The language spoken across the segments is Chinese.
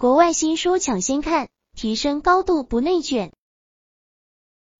国外新书抢先看，提升高度不内卷。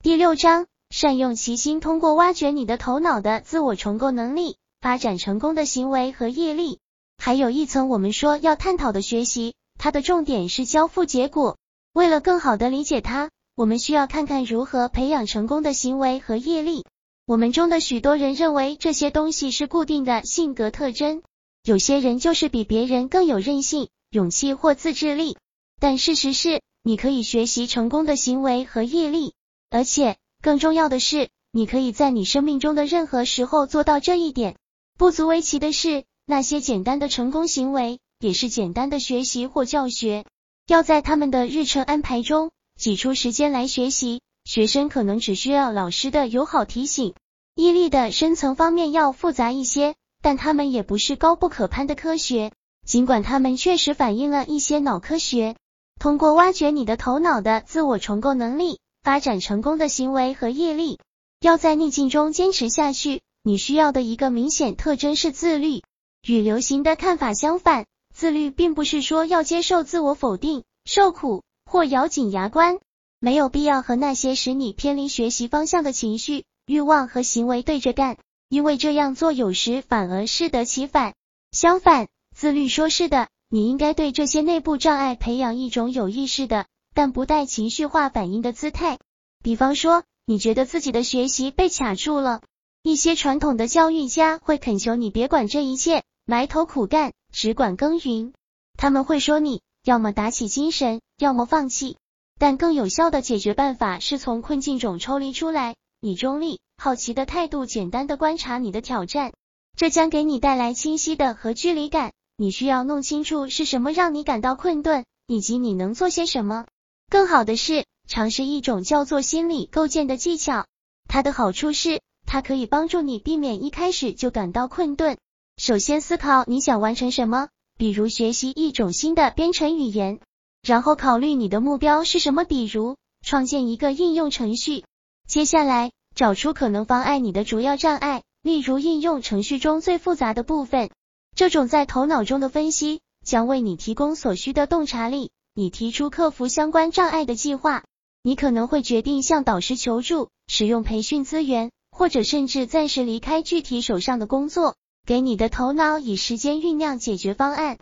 第六章，善用其心，通过挖掘你的头脑的自我重构能力，发展成功的行为和业力。还有一层，我们说要探讨的学习，它的重点是交付结果。为了更好的理解它，我们需要看看如何培养成功的行为和业力。我们中的许多人认为这些东西是固定的性格特征，有些人就是比别人更有韧性、勇气或自制力。但事实是，你可以学习成功的行为和毅力，而且更重要的是，你可以在你生命中的任何时候做到这一点。不足为奇的是。那些简单的成功行为，也是简单的学习或教学。要在他们的日程安排中挤出时间来学习，学生可能只需要老师的友好提醒。毅力的深层方面要复杂一些，但他们也不是高不可攀的科学，尽管他们确实反映了一些脑科学。通过挖掘你的头脑的自我重构能力，发展成功的行为和毅力。要在逆境中坚持下去，你需要的一个明显特征是自律。与流行的看法相反，自律并不是说要接受自我否定、受苦或咬紧牙关。没有必要和那些使你偏离学习方向的情绪、欲望和行为对着干，因为这样做有时反而适得其反。相反，自律说是的，你应该对这些内部障碍培养一种有意识的，但不带情绪化反应的姿态。比方说，你觉得自己的学习被卡住了，一些传统的教育家会恳求你别管这一切。埋头苦干，只管耕耘。他们会说你要么打起精神，要么放弃。但更有效的解决办法是从困境中抽离出来，以中立、好奇的态度简单的观察你的挑战，这将给你带来清晰的和距离感。你需要弄清楚是什么让你感到困顿，以及你能做些什么。更好的是，尝试一种叫做心理构建的技巧。它的好处是，它可以帮助你避免一开始就感到困顿。首先思考你想完成什么，比如学习一种新的编程语言，然后考虑你的目标是什么，比如创建一个应用程序。接下来找出可能妨碍你的主要障碍，例如应用程序中最复杂的部分。这种在头脑中的分析将为你提供所需的洞察力。你提出克服相关障碍的计划，你可能会决定向导师求助，使用培训资源，或者甚至暂时离开具体手上的工作。给你的头脑以时间酝酿解决方案。